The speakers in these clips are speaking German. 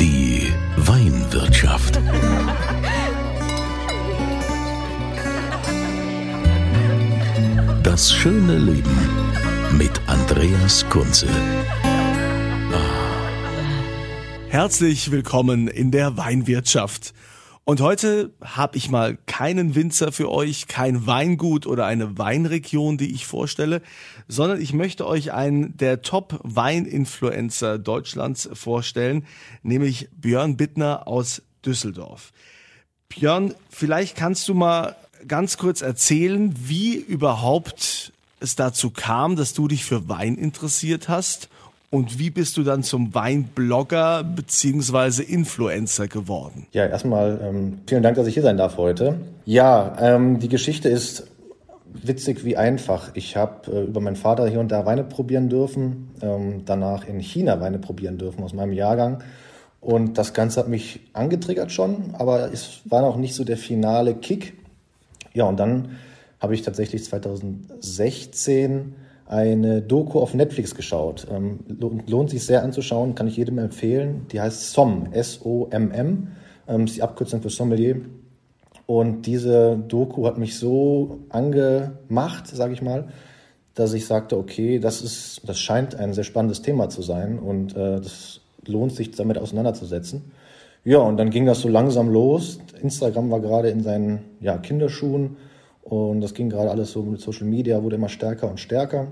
Die Weinwirtschaft. Das schöne Leben mit Andreas Kunze. Herzlich willkommen in der Weinwirtschaft. Und heute habe ich mal keinen Winzer für euch, kein Weingut oder eine Weinregion, die ich vorstelle, sondern ich möchte euch einen der Top-Weininfluencer Deutschlands vorstellen, nämlich Björn Bittner aus Düsseldorf. Björn, vielleicht kannst du mal ganz kurz erzählen, wie überhaupt es dazu kam, dass du dich für Wein interessiert hast und wie bist du dann zum Weinblogger beziehungsweise Influencer geworden? Ja, erstmal ähm, vielen Dank, dass ich hier sein darf heute. Ja, ähm, die Geschichte ist witzig wie einfach. Ich habe äh, über meinen Vater hier und da Weine probieren dürfen, ähm, danach in China Weine probieren dürfen aus meinem Jahrgang. Und das Ganze hat mich angetriggert schon, aber es war noch nicht so der finale Kick. Ja, und dann habe ich tatsächlich 2016 eine Doku auf Netflix geschaut. Ähm, lohnt sich sehr anzuschauen, kann ich jedem empfehlen. Die heißt SOM, S-O-M-M, ähm, ist die Abkürzung für Sommelier. Und diese Doku hat mich so angemacht, sage ich mal, dass ich sagte, okay, das ist, das scheint ein sehr spannendes Thema zu sein und äh, das lohnt sich damit auseinanderzusetzen. Ja, und dann ging das so langsam los. Instagram war gerade in seinen ja, Kinderschuhen und das ging gerade alles so mit Social Media, wurde immer stärker und stärker.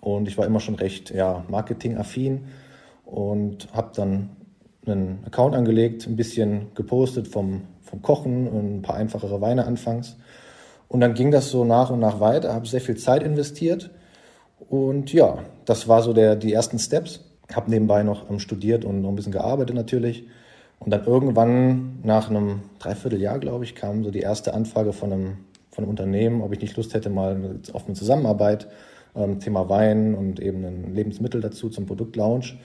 Und ich war immer schon recht ja, marketingaffin und habe dann einen Account angelegt, ein bisschen gepostet vom, vom Kochen und ein paar einfachere Weine anfangs. Und dann ging das so nach und nach weiter, habe sehr viel Zeit investiert. Und ja, das war so der, die ersten Steps. Habe nebenbei noch studiert und noch ein bisschen gearbeitet natürlich. Und dann irgendwann nach einem Dreivierteljahr, glaube ich, kam so die erste Anfrage von einem von Unternehmen, ob ich nicht Lust hätte mal eine Zusammenarbeit, ähm, Thema Wein und eben ein Lebensmittel dazu zum Produktlaunch.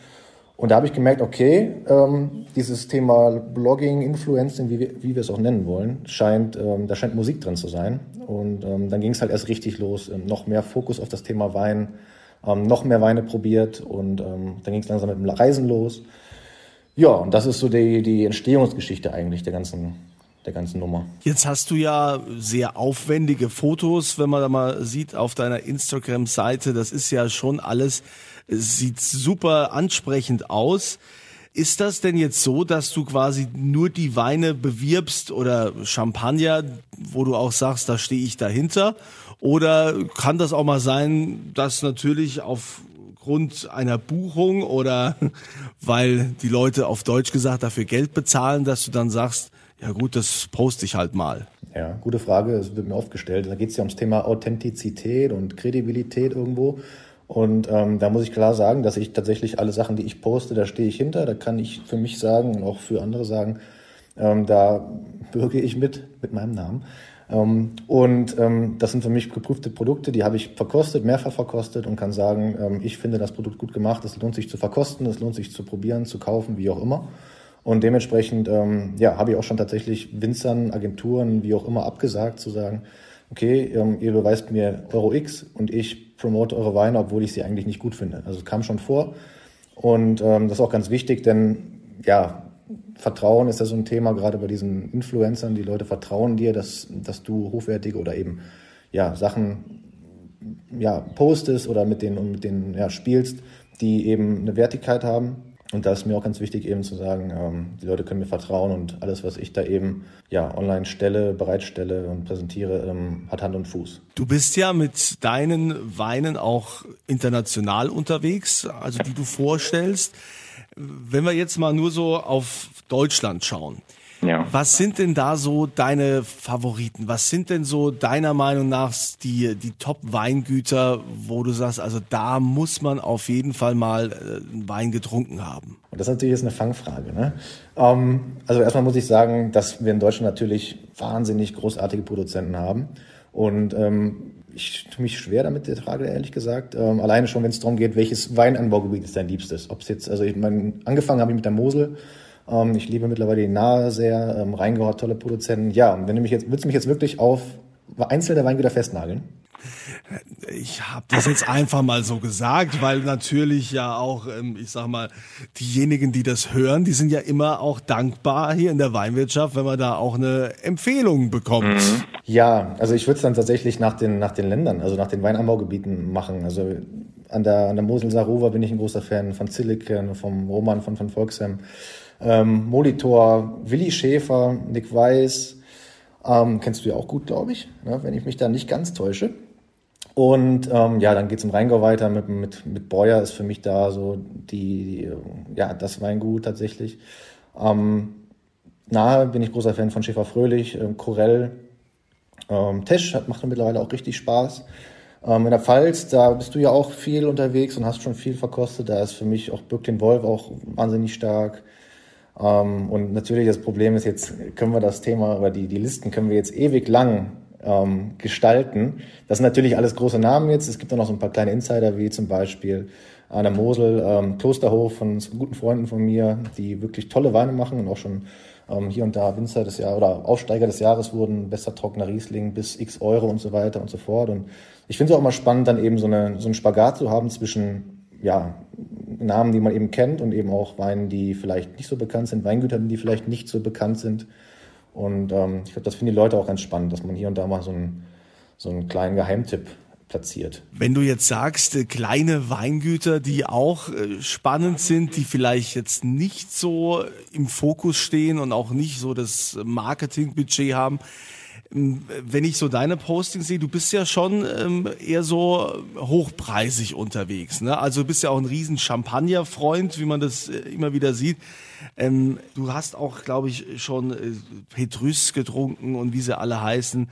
Und da habe ich gemerkt, okay, ähm, dieses Thema Blogging, Influencing, wie wir, wie wir es auch nennen wollen, scheint, ähm, da scheint Musik drin zu sein. Und ähm, dann ging es halt erst richtig los, ähm, noch mehr Fokus auf das Thema Wein, ähm, noch mehr Weine probiert und ähm, dann ging es langsam mit dem Reisen los. Ja, und das ist so die, die Entstehungsgeschichte eigentlich der ganzen, der ganzen Nummer. Jetzt hast du ja sehr aufwendige Fotos, wenn man da mal sieht auf deiner Instagram-Seite. Das ist ja schon alles, sieht super ansprechend aus. Ist das denn jetzt so, dass du quasi nur die Weine bewirbst oder Champagner, wo du auch sagst, da stehe ich dahinter? Oder kann das auch mal sein, dass natürlich aufgrund einer Buchung oder weil die Leute auf Deutsch gesagt dafür Geld bezahlen, dass du dann sagst, ja gut, das poste ich halt mal. Ja, gute Frage. Es wird mir oft gestellt. Da geht es ja ums Thema Authentizität und Kredibilität irgendwo. Und ähm, da muss ich klar sagen, dass ich tatsächlich alle Sachen, die ich poste, da stehe ich hinter. Da kann ich für mich sagen und auch für andere sagen, ähm, da bürge ich mit, mit meinem Namen. Ähm, und ähm, das sind für mich geprüfte Produkte, die habe ich verkostet, mehrfach verkostet und kann sagen, ähm, ich finde das Produkt gut gemacht, es lohnt sich zu verkosten, es lohnt sich zu probieren, zu kaufen, wie auch immer. Und dementsprechend ähm, ja, habe ich auch schon tatsächlich Winzern, Agenturen, wie auch immer abgesagt, zu sagen, okay, ähm, ihr beweist mir Euro X und ich promote eure Weine, obwohl ich sie eigentlich nicht gut finde. Also es kam schon vor. Und ähm, das ist auch ganz wichtig, denn ja, Vertrauen ist ja so ein Thema, gerade bei diesen Influencern. Die Leute vertrauen dir, dass, dass du hochwertige oder eben ja, Sachen ja, postest oder mit denen, mit denen ja, spielst, die eben eine Wertigkeit haben. Und da ist mir auch ganz wichtig eben zu sagen, ähm, die Leute können mir vertrauen und alles, was ich da eben ja online stelle, bereitstelle und präsentiere, ähm, hat Hand und Fuß. Du bist ja mit deinen Weinen auch international unterwegs, also die du vorstellst. Wenn wir jetzt mal nur so auf Deutschland schauen. Ja. Was sind denn da so deine Favoriten? Was sind denn so deiner Meinung nach die, die Top-Weingüter, wo du sagst, also da muss man auf jeden Fall mal äh, einen Wein getrunken haben? Und das ist natürlich jetzt eine Fangfrage. Ne? Ähm, also erstmal muss ich sagen, dass wir in Deutschland natürlich wahnsinnig großartige Produzenten haben. Und ähm, ich tue mich schwer damit, der Frage, ehrlich gesagt. Ähm, alleine schon, wenn es darum geht, welches Weinanbaugebiet ist dein liebstes? Ob es jetzt, also ich mein, angefangen habe ich mit der Mosel. Ähm, ich liebe mittlerweile die Nahe sehr, ähm, Rheingau tolle Produzenten. Ja, und wenn du mich jetzt, willst du mich jetzt wirklich auf einzelne Weingüter festnageln? Ich habe das jetzt einfach mal so gesagt, weil natürlich ja auch, ähm, ich sag mal, diejenigen, die das hören, die sind ja immer auch dankbar hier in der Weinwirtschaft, wenn man da auch eine Empfehlung bekommt. Mhm. Ja, also ich würde es dann tatsächlich nach den, nach den Ländern, also nach den Weinanbaugebieten machen. Also an der, an der Mosel Sarova bin ich ein großer Fan von Zilliken, vom Roman von, von Volksheim, ähm, Molitor, Willi Schäfer, Nick Weiß, ähm, kennst du ja auch gut, glaube ich, ne, wenn ich mich da nicht ganz täusche. Und ähm, ja, dann geht's im Rheingau weiter mit, mit, mit Beuer ist für mich da so die, ja, das Weingut tatsächlich. Ähm, nahe bin ich großer Fan von Schäfer Fröhlich, ähm, ähm, Tesch hat, macht mittlerweile auch richtig Spaß. Ähm, in der Pfalz, da bist du ja auch viel unterwegs und hast schon viel verkostet. Da ist für mich auch Birk den Wolf auch wahnsinnig stark. Ähm, und natürlich das Problem ist jetzt, können wir das Thema oder die, die Listen können wir jetzt ewig lang ähm, gestalten. Das sind natürlich alles große Namen jetzt. Es gibt auch noch so ein paar kleine Insider, wie zum Beispiel Anna Mosel, ähm, Klosterhof von guten Freunden von mir, die wirklich tolle Weine machen und auch schon ähm, hier und da Winzer des Jahres oder Aufsteiger des Jahres wurden, besser trockener Riesling bis x Euro und so weiter und so fort. Und ich finde es auch immer spannend, dann eben so, eine, so einen Spagat zu haben zwischen ja, Namen, die man eben kennt und eben auch Weinen, die vielleicht nicht so bekannt sind, Weingütern, die vielleicht nicht so bekannt sind. Und ähm, ich glaube, das finden die Leute auch ganz spannend, dass man hier und da mal so einen, so einen kleinen Geheimtipp platziert. Wenn du jetzt sagst, äh, kleine Weingüter, die auch äh, spannend sind, die vielleicht jetzt nicht so im Fokus stehen und auch nicht so das Marketingbudget haben, wenn ich so deine Postings sehe, du bist ja schon ähm, eher so hochpreisig unterwegs. Ne? Also du bist ja auch ein riesen Champagner-Freund, wie man das äh, immer wieder sieht. Ähm, du hast auch, glaube ich, schon äh, Petrus getrunken und wie sie alle heißen,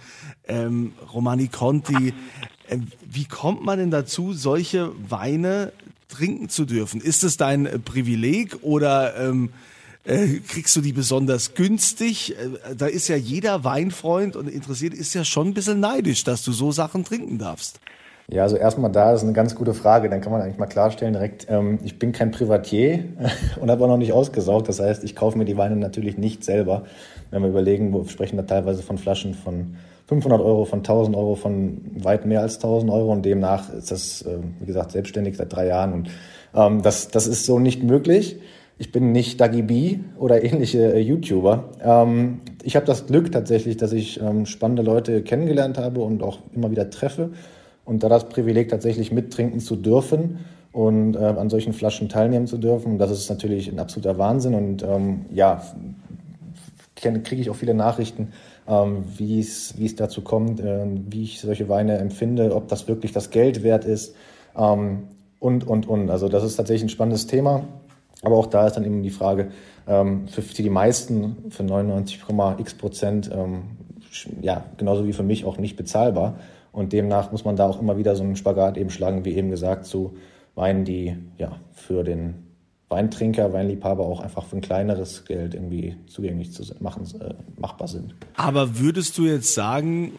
ähm, Romani Conti. Ähm, wie kommt man denn dazu, solche Weine trinken zu dürfen? Ist es dein äh, Privileg oder ähm, äh, kriegst du die besonders günstig? Äh, da ist ja jeder Weinfreund und interessiert ist ja schon ein bisschen neidisch, dass du so Sachen trinken darfst. Ja, also erstmal da ist eine ganz gute Frage. Dann kann man eigentlich mal klarstellen direkt, ähm, ich bin kein Privatier und habe auch noch nicht ausgesaugt. Das heißt, ich kaufe mir die Weine natürlich nicht selber. Wenn wir überlegen, wir sprechen da teilweise von Flaschen von 500 Euro, von 1000 Euro, von weit mehr als 1000 Euro und demnach ist das, äh, wie gesagt, selbstständig seit drei Jahren und ähm, das, das ist so nicht möglich. Ich bin nicht Dagi B oder ähnliche äh, YouTuber. Ähm, ich habe das Glück tatsächlich, dass ich ähm, spannende Leute kennengelernt habe und auch immer wieder treffe und da das Privileg tatsächlich mittrinken zu dürfen und äh, an solchen Flaschen teilnehmen zu dürfen, das ist natürlich ein absoluter Wahnsinn und ähm, ja, kriege ich auch viele Nachrichten, ähm, wie es dazu kommt, äh, wie ich solche Weine empfinde, ob das wirklich das Geld wert ist ähm, und, und, und. Also das ist tatsächlich ein spannendes Thema, aber auch da ist dann eben die Frage, ähm, für, die meisten, für 99,x Prozent, ähm, ja, genauso wie für mich auch nicht bezahlbar. Und demnach muss man da auch immer wieder so einen Spagat eben schlagen, wie eben gesagt, zu Weinen, die ja für den Weintrinker, Weinliebhaber auch einfach für ein kleineres Geld irgendwie zugänglich zu machen, äh, machbar sind. Aber würdest du jetzt sagen,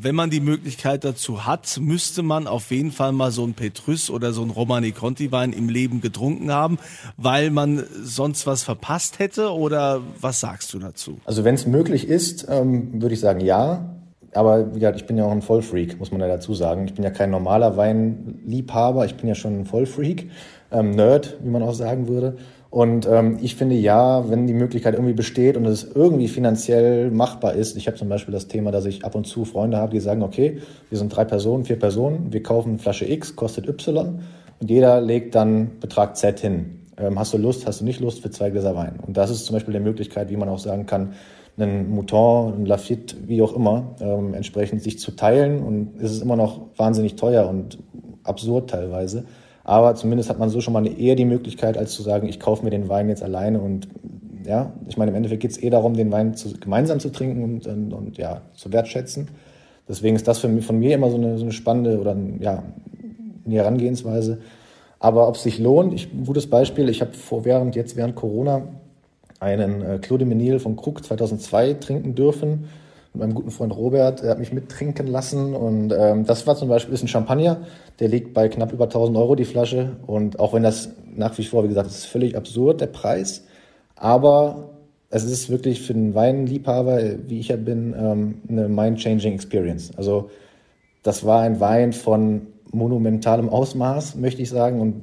wenn man die Möglichkeit dazu hat, müsste man auf jeden Fall mal so ein Petrus oder so ein Romani Conti Wein im Leben getrunken haben, weil man sonst was verpasst hätte oder was sagst du dazu? Also wenn es möglich ist, ähm, würde ich sagen ja. Aber wie gesagt, ich bin ja auch ein Vollfreak, muss man ja dazu sagen. Ich bin ja kein normaler Weinliebhaber, ich bin ja schon ein Vollfreak, ähm, Nerd, wie man auch sagen würde. Und ähm, ich finde ja, wenn die Möglichkeit irgendwie besteht und es irgendwie finanziell machbar ist, ich habe zum Beispiel das Thema, dass ich ab und zu Freunde habe, die sagen, okay, wir sind drei Personen, vier Personen, wir kaufen Flasche X, kostet Y und jeder legt dann Betrag Z hin. Ähm, hast du Lust, hast du nicht Lust für zwei Gläser Wein? Und das ist zum Beispiel die Möglichkeit, wie man auch sagen kann, einen Mouton, einen Lafitte, wie auch immer, ähm, entsprechend sich zu teilen. Und es ist immer noch wahnsinnig teuer und absurd teilweise. Aber zumindest hat man so schon mal eher die Möglichkeit, als zu sagen, ich kaufe mir den Wein jetzt alleine und Ja, ich meine, im Endeffekt geht es eh darum, den Wein zu, gemeinsam zu trinken und, und, und, ja, zu wertschätzen. Deswegen ist das für von mir immer so eine, so eine spannende oder ja, eine Herangehensweise. Aber ob es sich lohnt, ich, ein gutes Beispiel, ich habe vor während, jetzt während Corona einen äh, Claude Menil von Krug 2002 trinken dürfen. Mit meinem guten Freund Robert, er hat mich mittrinken lassen. Und ähm, das war zum Beispiel ist ein Champagner, der liegt bei knapp über 1000 Euro die Flasche. Und auch wenn das nach wie vor, wie gesagt, ist völlig absurd, der Preis. Aber es ist wirklich für einen Weinliebhaber, wie ich ja bin, ähm, eine mind-changing Experience. Also das war ein Wein von monumentalem Ausmaß, möchte ich sagen. Und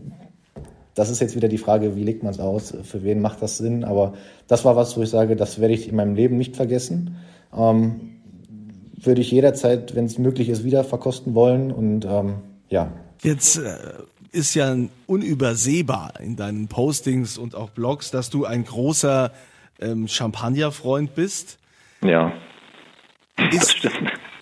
das ist jetzt wieder die Frage, wie legt man es aus? Für wen macht das Sinn? Aber das war was, wo ich sage, das werde ich in meinem Leben nicht vergessen. Ähm, würde ich jederzeit, wenn es möglich ist, wieder verkosten wollen. Und ähm, ja. Jetzt äh, ist ja unübersehbar in deinen Postings und auch Blogs, dass du ein großer ähm, Champagner-Freund bist. Ja. Ist,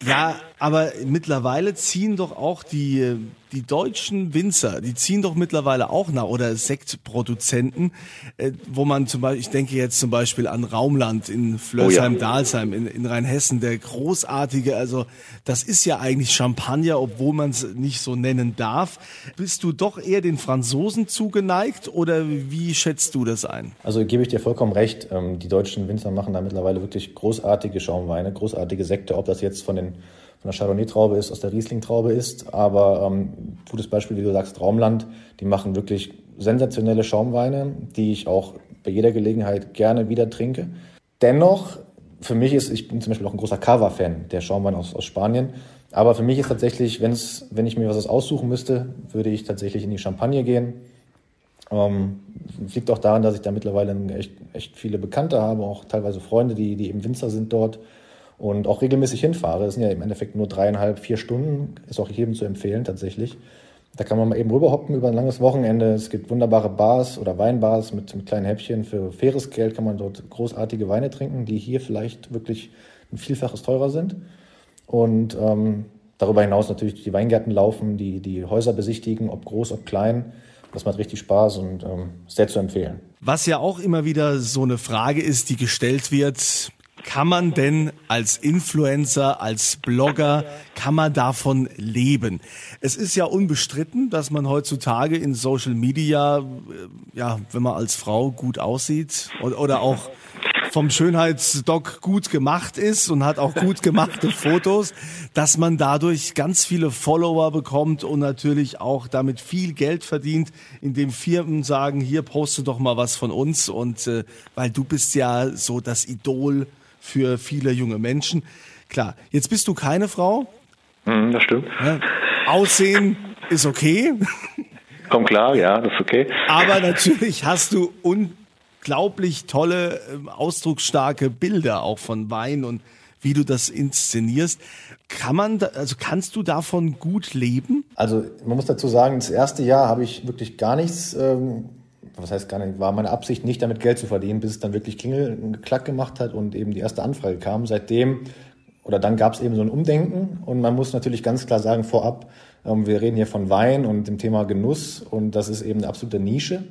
ja, aber mittlerweile ziehen doch auch die, die deutschen Winzer, die ziehen doch mittlerweile auch nach, oder Sektproduzenten, äh, wo man zum Beispiel, ich denke jetzt zum Beispiel an Raumland in Flörsheim-Dalsheim in, in Rheinhessen, der großartige, also das ist ja eigentlich Champagner, obwohl man es nicht so nennen darf. Bist du doch eher den Franzosen zugeneigt oder wie schätzt du das ein? Also gebe ich dir vollkommen recht. Ähm, die deutschen Winzer machen da mittlerweile wirklich großartige Schaumweine, großartige Sekte, ob das jetzt von den von der Chardonnay-Traube ist, aus der Riesling-Traube ist. Aber ähm, gutes Beispiel, wie du sagst, Raumland, die machen wirklich sensationelle Schaumweine, die ich auch bei jeder Gelegenheit gerne wieder trinke. Dennoch, für mich ist, ich bin zum Beispiel auch ein großer Cava-Fan, der Schaumwein aus, aus Spanien. Aber für mich ist tatsächlich, wenn's, wenn ich mir was aussuchen müsste, würde ich tatsächlich in die Champagne gehen. Ähm, liegt auch daran, dass ich da mittlerweile echt, echt viele Bekannte habe, auch teilweise Freunde, die, die eben Winzer sind dort und auch regelmäßig hinfahre. Das sind ja im Endeffekt nur dreieinhalb, vier Stunden. Ist auch jedem zu empfehlen tatsächlich. Da kann man mal eben rüberhoppen über ein langes Wochenende. Es gibt wunderbare Bars oder Weinbars mit, mit kleinen Häppchen. Für faires Geld kann man dort großartige Weine trinken, die hier vielleicht wirklich ein Vielfaches teurer sind. Und ähm, darüber hinaus natürlich die Weingärten laufen, die, die Häuser besichtigen, ob groß, ob klein. Das macht richtig Spaß und ähm, sehr zu empfehlen. Was ja auch immer wieder so eine Frage ist, die gestellt wird, kann man denn als Influencer, als Blogger, kann man davon leben? Es ist ja unbestritten, dass man heutzutage in Social Media, äh, ja, wenn man als Frau gut aussieht oder auch vom Schönheitsdoc gut gemacht ist und hat auch gut gemachte Fotos, dass man dadurch ganz viele Follower bekommt und natürlich auch damit viel Geld verdient, indem Firmen sagen, hier poste doch mal was von uns und äh, weil du bist ja so das Idol für viele junge Menschen. Klar, jetzt bist du keine Frau. Mhm, das stimmt. Ja, Aussehen ist okay. Komm klar, ja, das ist okay. Aber natürlich hast du unglaublich tolle, ähm, ausdrucksstarke Bilder auch von Wein und wie du das inszenierst. Kann man, da, also kannst du davon gut leben? Also man muss dazu sagen, das erste Jahr habe ich wirklich gar nichts ähm, was heißt gar nicht, war meine Absicht, nicht damit Geld zu verdienen, bis es dann wirklich Klingel Klack gemacht hat und eben die erste Anfrage kam. Seitdem oder dann gab es eben so ein Umdenken und man muss natürlich ganz klar sagen vorab, ähm, wir reden hier von Wein und dem Thema Genuss und das ist eben eine absolute Nische.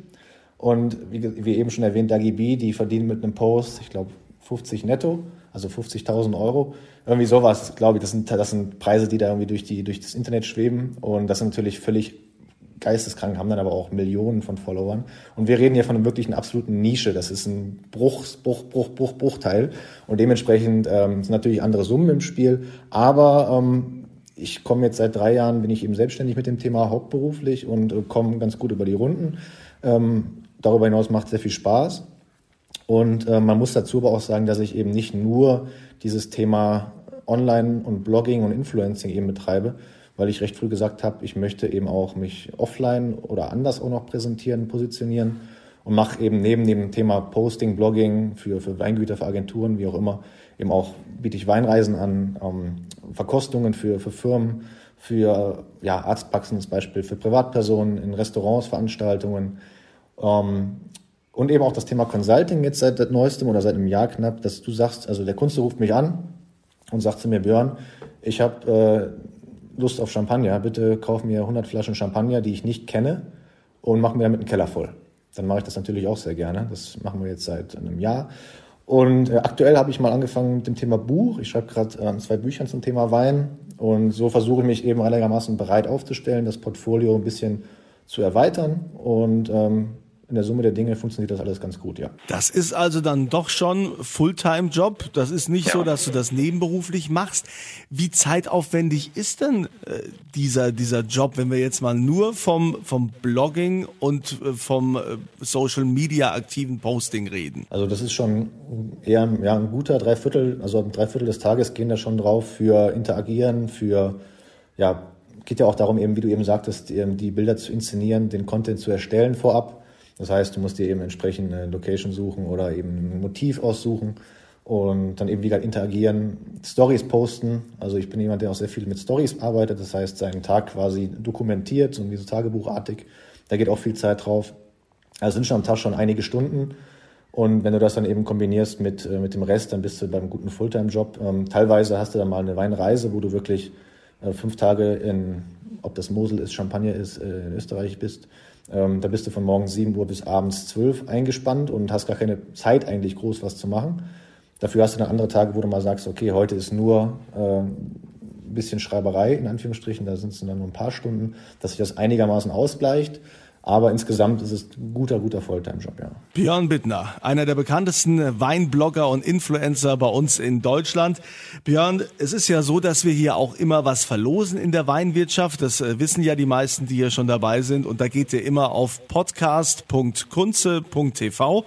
Und wie, wie eben schon erwähnt, Dagi B, die verdienen mit einem Post, ich glaube 50 netto, also 50.000 Euro. Irgendwie sowas, glaube ich, das sind, das sind Preise, die da irgendwie durch, die, durch das Internet schweben und das sind natürlich völlig geisteskrank, haben dann aber auch Millionen von Followern. Und wir reden hier von einem wirklichen absoluten Nische. Das ist ein Bruch, Bruch, Bruch, Bruch, Bruchteil. Und dementsprechend ähm, sind natürlich andere Summen im Spiel. Aber ähm, ich komme jetzt seit drei Jahren, bin ich eben selbstständig mit dem Thema hauptberuflich und äh, komme ganz gut über die Runden. Ähm, darüber hinaus macht es sehr viel Spaß. Und äh, man muss dazu aber auch sagen, dass ich eben nicht nur dieses Thema Online und Blogging und Influencing eben betreibe, weil ich recht früh gesagt habe, ich möchte eben auch mich offline oder anders auch noch präsentieren, positionieren und mache eben neben dem Thema Posting, Blogging für, für Weingüter, für Agenturen, wie auch immer, eben auch biete ich Weinreisen an, ähm, Verkostungen für, für Firmen, für ja, Arztpraxen zum Beispiel, für Privatpersonen, in Restaurants, Veranstaltungen. Ähm, und eben auch das Thema Consulting jetzt seit neuestem oder seit einem Jahr knapp, dass du sagst, also der Kunde ruft mich an und sagt zu mir, Björn, ich habe äh, Lust auf Champagner, bitte kauf mir 100 Flaschen Champagner, die ich nicht kenne und mach mir damit einen Keller voll. dann mache ich das natürlich auch sehr gerne. Das machen wir jetzt seit einem Jahr. Und äh, aktuell habe ich mal angefangen mit dem Thema Buch. Ich schreibe gerade äh, zwei Bücher zum Thema Wein. Und so versuche ich mich eben einigermaßen bereit aufzustellen, das Portfolio ein bisschen zu erweitern. Und ähm, in der Summe der Dinge funktioniert das alles ganz gut, ja. Das ist also dann doch schon Fulltime-Job. Das ist nicht ja. so, dass du das nebenberuflich machst. Wie zeitaufwendig ist denn äh, dieser, dieser Job, wenn wir jetzt mal nur vom, vom Blogging und äh, vom äh, Social Media aktiven Posting reden? Also das ist schon eher ja, ein guter Dreiviertel, also ein Dreiviertel des Tages gehen da schon drauf für Interagieren, für ja, geht ja auch darum, eben, wie du eben sagtest, die Bilder zu inszenieren, den Content zu erstellen vorab das heißt, du musst dir eben entsprechend eine Location suchen oder eben ein Motiv aussuchen und dann eben wieder interagieren, Stories posten. Also ich bin jemand, der auch sehr viel mit Stories arbeitet, das heißt, seinen Tag quasi dokumentiert, so wie so Tagebuchartig. Da geht auch viel Zeit drauf. Also sind schon am Tag schon einige Stunden. Und wenn du das dann eben kombinierst mit, äh, mit dem Rest, dann bist du beim guten Fulltime-Job. Ähm, teilweise hast du dann mal eine Weinreise, wo du wirklich äh, fünf Tage in, ob das Mosel ist, Champagner ist, äh, in Österreich bist ähm, da bist du von morgens 7 Uhr bis abends 12 eingespannt und hast gar keine Zeit eigentlich groß was zu machen. Dafür hast du dann andere Tage, wo du mal sagst, okay, heute ist nur äh, ein bisschen Schreiberei, in Anführungsstrichen, da sind es dann nur ein paar Stunden, dass sich das einigermaßen ausgleicht. Aber insgesamt ist es ein guter, guter Volltime-Job, ja. Björn Bittner, einer der bekanntesten Weinblogger und Influencer bei uns in Deutschland. Björn, es ist ja so, dass wir hier auch immer was verlosen in der Weinwirtschaft. Das äh, wissen ja die meisten, die hier schon dabei sind. Und da geht ihr immer auf podcast.kunze.tv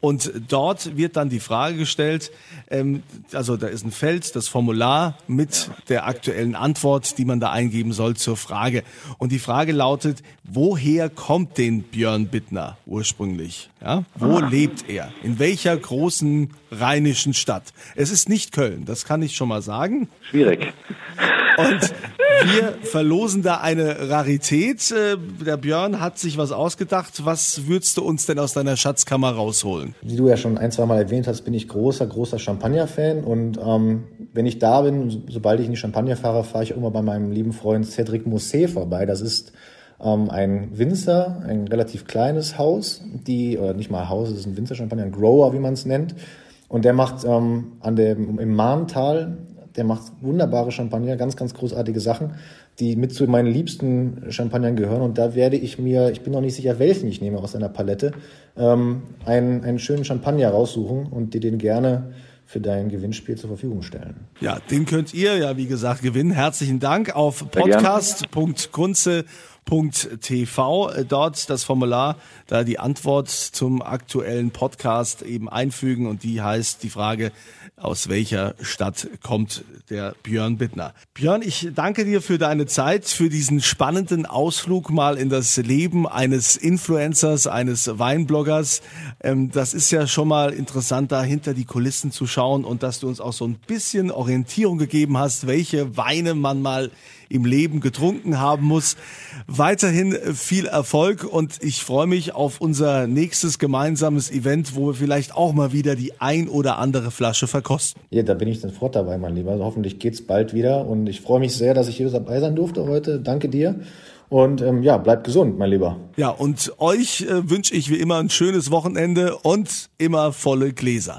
und dort wird dann die Frage gestellt, ähm, also da ist ein Feld, das Formular mit der aktuellen Antwort, die man da eingeben soll zur Frage. Und die Frage lautet, woher kommt denn Björn Bittner ursprünglich? Ja? Wo ah. lebt er? In welcher großen rheinischen Stadt? Es ist nicht Köln, das kann ich schon mal sagen. Schwierig. Und wir verlosen da eine Rarität. Äh, der Björn hat sich was ausgedacht. Was würdest du uns denn aus deiner Schatzkammer rausholen? Wie du ja schon ein, zwei Mal erwähnt hast, bin ich großer, großer Champagner-Fan. Und ähm, wenn ich da bin, sobald ich in die Champagner fahre, fahre ich immer bei meinem lieben Freund Cedric Mousset vorbei. Das ist ähm, ein Winzer, ein relativ kleines Haus, die, oder nicht mal Haus, es ist ein Winzer-Champagner, ein Grower, wie man es nennt. Und der macht ähm, an dem, im Mahntal der macht wunderbare Champagner, ganz, ganz großartige Sachen, die mit zu meinen liebsten Champagnern gehören. Und da werde ich mir, ich bin noch nicht sicher, welchen ich nehme aus seiner Palette, ähm, einen, einen schönen Champagner raussuchen und dir den gerne für dein Gewinnspiel zur Verfügung stellen. Ja, den könnt ihr ja, wie gesagt, gewinnen. Herzlichen Dank auf podcast.kunze.tv. Dort das Formular, da die Antwort zum aktuellen Podcast eben einfügen und die heißt die Frage, aus welcher Stadt kommt der Björn Bittner. Björn, ich danke dir für deine Zeit, für diesen spannenden Ausflug mal in das Leben eines Influencers, eines Weinbloggers. Ähm, das ist ja schon mal interessant, da hinter die Kulissen zu schauen und dass du uns auch so ein bisschen Orientierung gegeben hast, welche Weine man mal im Leben getrunken haben muss. Weiterhin viel Erfolg und ich freue mich auf unser nächstes gemeinsames Event, wo wir vielleicht auch mal wieder die ein oder andere Flasche verkosten. Ja, da bin ich sofort dabei, mein Lieber. Also hoffentlich geht's bald wieder und ich freue mich sehr, dass ich hier dabei sein durfte heute. Danke dir. Und ähm, ja, bleibt gesund, mein Lieber. Ja, und euch äh, wünsche ich wie immer ein schönes Wochenende und immer volle Gläser.